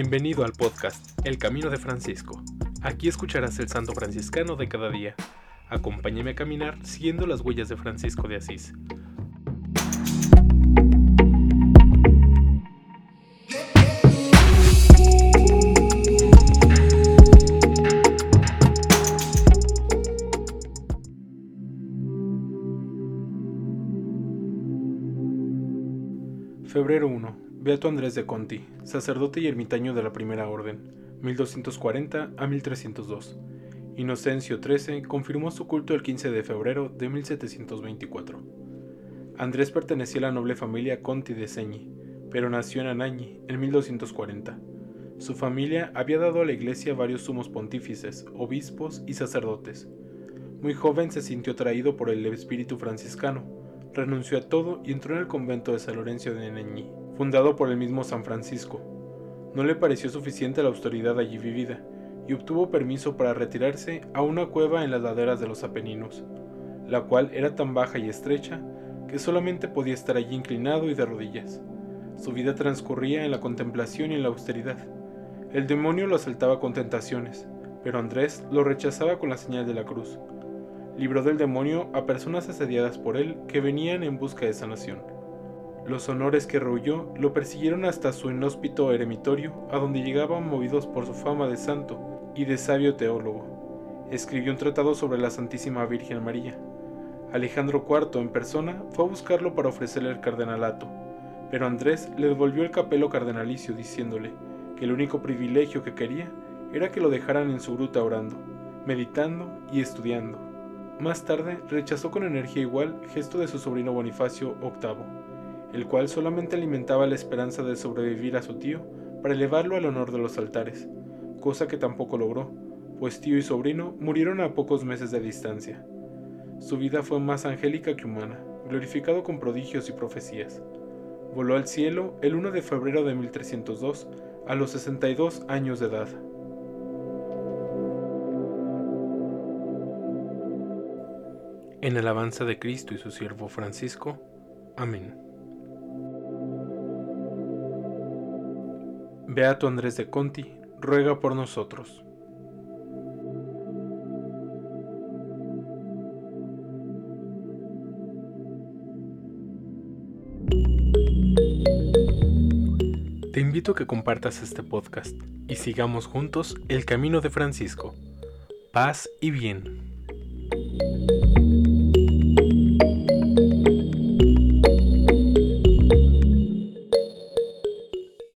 Bienvenido al podcast El Camino de Francisco. Aquí escucharás el santo franciscano de cada día. Acompáñame a caminar siguiendo las huellas de Francisco de Asís. Febrero 1. Beato Andrés de Conti, sacerdote y ermitaño de la Primera Orden, 1240 a 1302. Inocencio XIII confirmó su culto el 15 de febrero de 1724. Andrés pertenecía a la noble familia Conti de Señi, pero nació en Anañi en 1240. Su familia había dado a la iglesia varios sumos pontífices, obispos y sacerdotes. Muy joven se sintió atraído por el espíritu franciscano, renunció a todo y entró en el convento de San Lorenzo de Neñi, fundado por el mismo San Francisco. No le pareció suficiente la austeridad allí vivida, y obtuvo permiso para retirarse a una cueva en las laderas de los Apeninos, la cual era tan baja y estrecha que solamente podía estar allí inclinado y de rodillas. Su vida transcurría en la contemplación y en la austeridad. El demonio lo asaltaba con tentaciones, pero Andrés lo rechazaba con la señal de la cruz. Libró del demonio a personas asediadas por él que venían en busca de sanación. Los honores que rehuyó lo persiguieron hasta su inhóspito eremitorio, a donde llegaban movidos por su fama de santo y de sabio teólogo. Escribió un tratado sobre la Santísima Virgen María. Alejandro IV en persona fue a buscarlo para ofrecerle el cardenalato, pero Andrés le devolvió el capelo cardenalicio diciéndole que el único privilegio que quería era que lo dejaran en su gruta orando, meditando y estudiando. Más tarde rechazó con energía igual gesto de su sobrino Bonifacio VIII el cual solamente alimentaba la esperanza de sobrevivir a su tío para elevarlo al honor de los altares, cosa que tampoco logró, pues tío y sobrino murieron a pocos meses de distancia. Su vida fue más angélica que humana, glorificado con prodigios y profecías. Voló al cielo el 1 de febrero de 1302, a los 62 años de edad. En alabanza de Cristo y su siervo Francisco. Amén. Beato Andrés de Conti, ruega por nosotros. Te invito a que compartas este podcast y sigamos juntos el camino de Francisco. Paz y bien.